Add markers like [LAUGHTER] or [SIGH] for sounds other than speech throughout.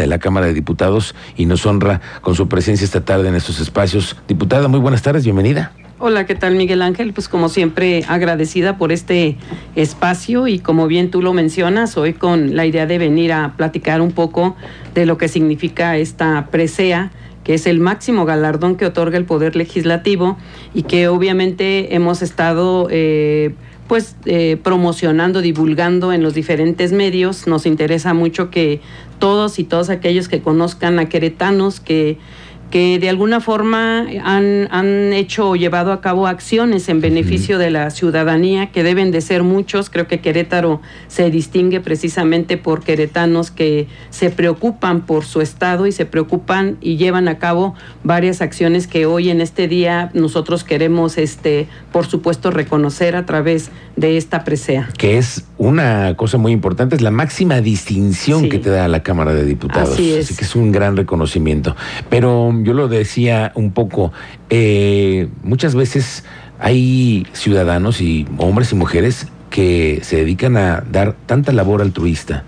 de la Cámara de Diputados y nos honra con su presencia esta tarde en estos espacios. Diputada, muy buenas tardes, bienvenida. Hola, ¿qué tal Miguel Ángel? Pues como siempre agradecida por este espacio y como bien tú lo mencionas, hoy con la idea de venir a platicar un poco de lo que significa esta presea que es el máximo galardón que otorga el Poder Legislativo y que obviamente hemos estado eh, pues eh, promocionando, divulgando en los diferentes medios. Nos interesa mucho que todos y todos aquellos que conozcan a queretanos, que que de alguna forma han, han, hecho o llevado a cabo acciones en beneficio de la ciudadanía, que deben de ser muchos. Creo que Querétaro se distingue precisamente por queretanos que se preocupan por su estado y se preocupan y llevan a cabo varias acciones que hoy en este día nosotros queremos, este, por supuesto, reconocer a través de esta presea. Que es una cosa muy importante, es la máxima distinción que te da la Cámara de Diputados. Así, es. Así que es un gran reconocimiento. Pero yo lo decía un poco, eh, muchas veces hay ciudadanos y hombres y mujeres que se dedican a dar tanta labor altruista,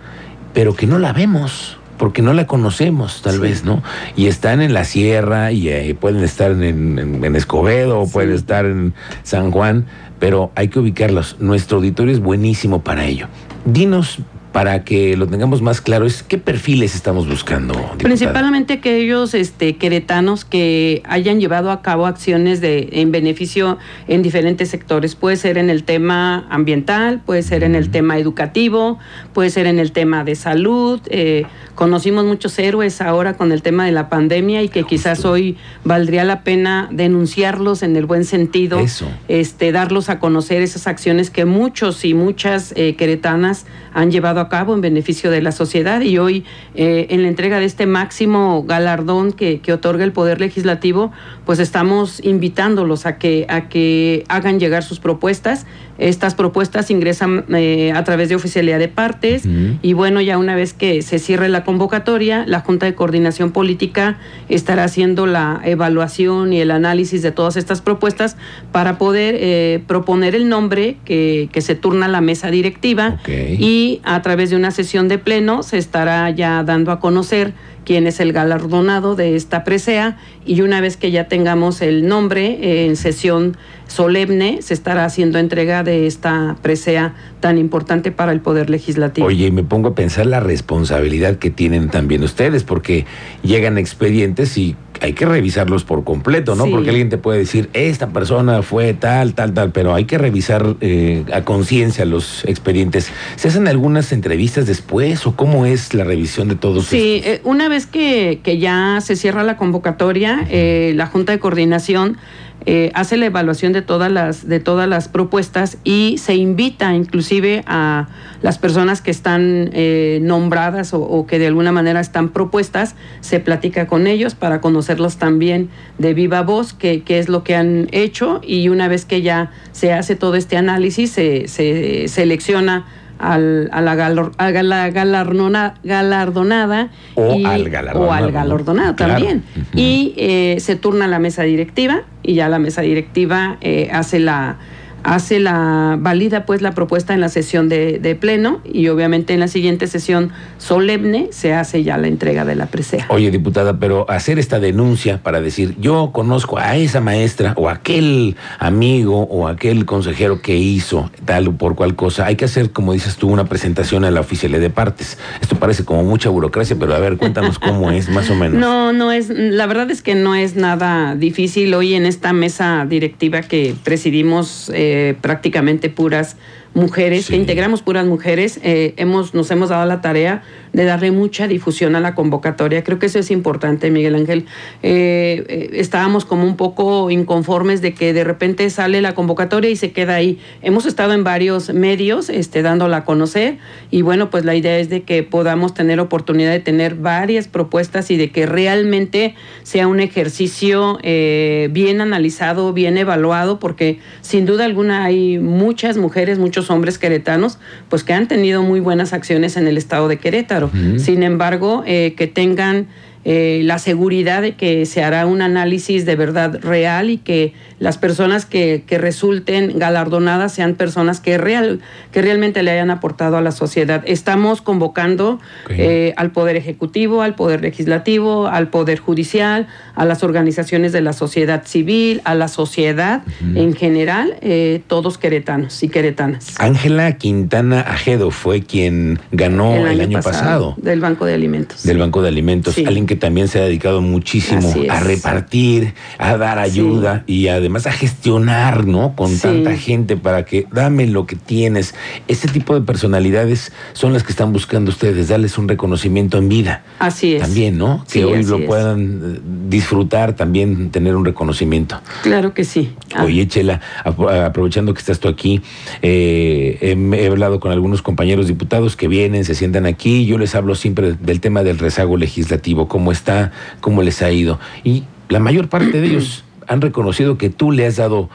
pero que no la vemos porque no la conocemos, tal vez, ¿no? Y están en la sierra y eh, pueden estar en, Escobedo o pueden estar en San Juan, pero hay que ubicarlos. Nuestro auditorio es buenísimo para ello. Dinos para que lo tengamos más claro, es qué perfiles estamos buscando. Principalmente aquellos este, queretanos que hayan llevado a cabo acciones de, en beneficio en diferentes sectores. Puede ser en el tema ambiental, puede ser en el tema educativo, puede ser en el tema de salud. Eh, conocimos muchos héroes ahora con el tema de la pandemia y que quizás hoy valdría la pena denunciarlos en el buen sentido, este darlos a conocer esas acciones que muchos y muchas eh, queretanas han llevado a cabo en beneficio de la sociedad. Y hoy eh, en la entrega de este máximo galardón que, que, otorga el Poder Legislativo, pues estamos invitándolos a que, a que hagan llegar sus propuestas estas propuestas ingresan eh, a través de oficialidad de partes y bueno, ya una vez que se cierre la convocatoria, la Junta de Coordinación Política estará haciendo la evaluación y el análisis de todas estas propuestas para poder eh, proponer el nombre que, que, se turna a la mesa directiva y a través de una sesión de pleno se estará ya dando a conocer quién es el galardonado de esta presea y una vez que ya tengamos el nombre eh, en sesión solemne se estará haciendo entrega de esta presea tan importante para el Poder Legislativo. Oye, me pongo a pensar la responsabilidad que tienen también ustedes, porque llegan expedientes y hay que revisarlos por completo, ¿no? Porque alguien te puede decir, esta persona fue tal, tal, tal, pero hay que revisar eh, a conciencia los expedientes. ¿Se hacen algunas entrevistas después o cómo es la revisión de todos? Sí, eh, una vez que, que, ya se cierra la convocatoria, eh, la Junta de Coordinación eh, hace la evaluación de todas las de todas las propuestas y se invita inclusive a las personas que están eh, nombradas o, que de alguna manera están propuestas se platica con ellos para conocerlos también de viva voz qué, qué es lo que han hecho y una vez que ya se hace todo este análisis se, se selecciona al, a la, galardonada o, al galardonado, o al galardonado también. Y eh, se turna la mesa directiva y ya la mesa directiva eh, hace la hace la valida pues la propuesta en la sesión de, de, pleno y obviamente en la siguiente sesión solemne se hace ya la entrega de la presea. Oye, diputada, pero hacer esta denuncia para decir yo conozco a esa maestra o aquel amigo o aquel consejero que hizo tal o por cual cosa, hay que hacer, como dices tú, una presentación a la oficialidad de partes. Esto parece como mucha burocracia, pero a ver, cuéntanos cómo es, más o menos. [LAUGHS] No, no es, la verdad es que no es nada difícil. Hoy en esta mesa directiva que presidimos, eh, prácticamente puras mujeres, que integramos puras mujeres, eh, hemos, nos hemos dado la tarea de darle mucha difusión a la convocatoria. Creo que eso es importante, Miguel Ángel. Eh, eh, estábamos como un poco inconformes de que de repente sale la convocatoria y se queda ahí. Hemos estado en varios medios este, dándola a conocer y bueno, pues la idea es de que podamos tener oportunidad de tener varias propuestas y de que realmente sea un ejercicio bien analizado, bien evaluado, porque sin duda alguna hay muchas mujeres, muchos hombres queretanos, pues que han tenido muy buenas acciones en el estado de Querétaro. Sin embargo, eh, que tengan eh, la seguridad de que se hará un análisis de verdad real y que las personas que, que resulten galardonadas sean personas que, real, que realmente le hayan aportado a la sociedad. Estamos convocando eh, al Poder Ejecutivo, al Poder Legislativo, al Poder Judicial, a las organizaciones de la sociedad civil, a la sociedad en general, eh, todos queretanos y queretanas. Ángela Quintana Ajedo fue quien ganó el año, pasado, Del Banco de Alimentos. Del Banco de Alimentos. Alguien que también se ha dedicado muchísimo a repartir, a dar ayuda y además a gestionar, ¿no? Con tanta gente para que dame lo que tienes. Ese tipo de personalidades son las que están buscando ustedes, darles un reconocimiento en vida. Así es. También, ¿no? Que hoy lo puedan eh, disfrutar, también tener un reconocimiento. Claro que sí. Ah. Oye, Chela, aprovechando que estás tú aquí, eh, he, hablado con algunos compañeros diputados que vienen, se sientan aquí, yo les hablo siempre del tema del rezago legislativo, cómo está, cómo les ha ido. Y la mayor parte de ellos han reconocido que tú le has dado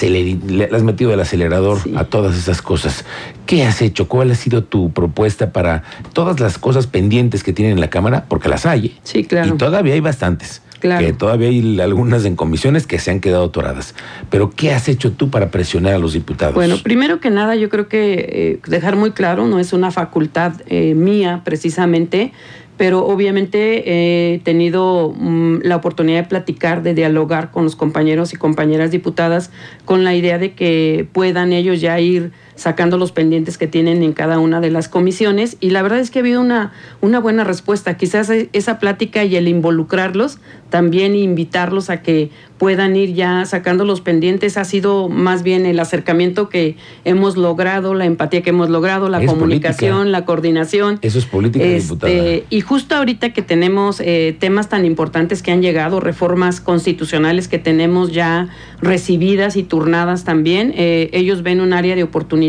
le has metido el acelerador a todas esas cosas. ¿Qué has hecho? ¿Cuál ha sido tu propuesta para todas las cosas pendientes que tienen en la Cámara? Porque las hay. ¿eh? Sí, claro. Y todavía hay bastantes. Claro. Que todavía hay algunas en comisiones que se han quedado atoradas. Pero ¿qué has hecho tú para presionar a los diputados? Bueno, primero que nada, yo creo que eh, dejar muy claro, no es una facultad eh, mía precisamente, pero obviamente he tenido mm, la oportunidad de platicar, de dialogar con los compañeros y compañeras diputadas con la idea de que puedan ellos ya ir sacando los pendientes que tienen en cada una de las comisiones y la verdad es que ha habido una, una buena respuesta. Quizás e, esa plática y el involucrarlos, también invitarlos a que puedan ir ya sacando los pendientes, ha sido más bien el acercamiento que hemos logrado, la empatía que hemos logrado, la comunicación, la coordinación. Eso es política, este, Y justo ahorita que tenemos eh, temas tan importantes que han llegado, reformas constitucionales que tenemos ya recibidas y turnadas también, eh, ellos ven un área de oportunidad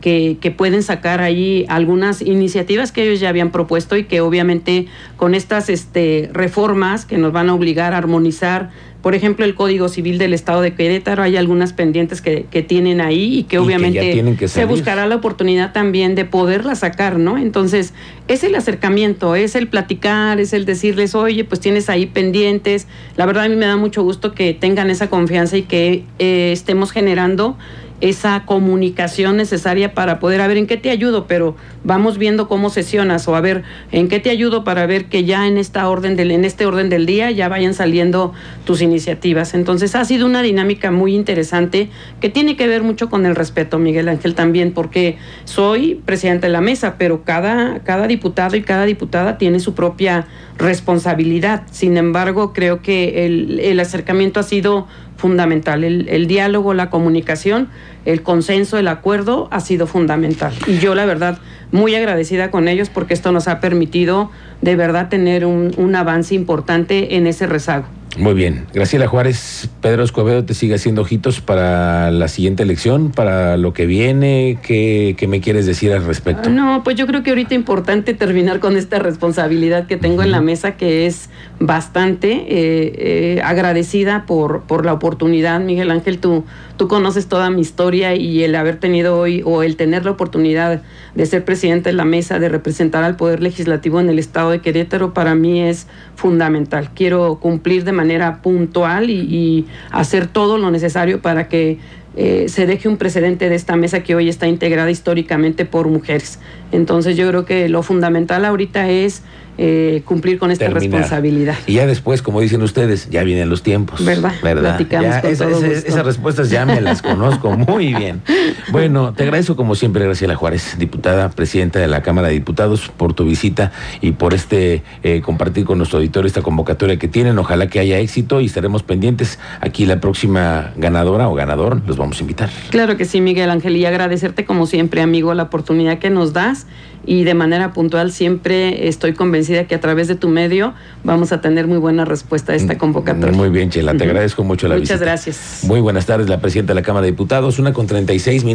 que, pueden sacar ahí algunas iniciativas que ellos ya habían propuesto y que obviamente con estas este, reformas que nos van a obligar a armonizar por ejemplo, el Código Civil del Estado de Querétaro, hay algunas pendientes que, tienen ahí y que obviamente se buscará la oportunidad también de poderla sacar, ¿no? Entonces, es el acercamiento, es el platicar, es el decirles, oye, pues tienes ahí pendientes. La verdad a mí me da mucho gusto que tengan esa confianza y que eh, estemos generando esa comunicación necesaria para poder a ver en qué te ayudo, pero vamos viendo cómo sesionas o a ver en qué te ayudo para ver que ya en esta orden del en este orden del día ya vayan saliendo tus iniciativas. Entonces ha sido una dinámica muy interesante que tiene que ver mucho con el respeto, Miguel Ángel también, porque soy presidente de la mesa, pero cada cada diputado y cada diputada tiene su propia responsabilidad. Sin embargo, creo que el, el acercamiento ha sido fundamental. El, diálogo, la comunicación, el consenso, el acuerdo ha sido fundamental. Y yo, la verdad, muy agradecida con ellos porque esto nos ha permitido de verdad tener un avance importante en ese rezago. Muy bien. Graciela Juárez, Pedro Escobedo te sigue haciendo ojitos para la siguiente elección, para lo que viene. ¿Qué, me quieres decir al respecto? No, pues yo creo que ahorita importante terminar con esta responsabilidad que tengo en la mesa, que es bastante eh, eh, agradecida por, por la oportunidad. Miguel Ángel, tú, tú conoces toda mi historia y el haber tenido hoy o el tener la oportunidad de ser presidente de la mesa, de representar al Poder Legislativo en el Estado de Querétaro, para mí es fundamental. Quiero cumplir de manera puntual y, hacer todo lo necesario para que eh, se deje un precedente de esta mesa que hoy está integrada históricamente por mujeres. Entonces yo creo que lo fundamental ahorita es eh, cumplir con esta responsabilidad. Y ya después, como dicen ustedes, ya vienen los tiempos. ¿Verdad? ¿Verdad? esas respuestas ya me las conozco muy bien. [LAUGHS] Bueno, te agradezco como siempre, Graciela Juárez, diputada, presidenta de la Cámara de Diputados, por tu visita y por este eh, compartir con nuestro auditorio esta convocatoria que tienen. Ojalá que haya éxito y estaremos pendientes. Aquí la próxima ganadora o ganador los vamos a invitar. Claro que sí, Miguel Ángel, y agradecerte como siempre, amigo, la oportunidad que nos das y de manera puntual siempre estoy convencida que a través de tu medio vamos a tener muy buena respuesta a esta convocatoria. Muy bien, Chela, te agradezco mucho la visita. Muchas gracias. Muy buenas tardes, la presidenta de la Cámara de Diputados, una con 36 minutos.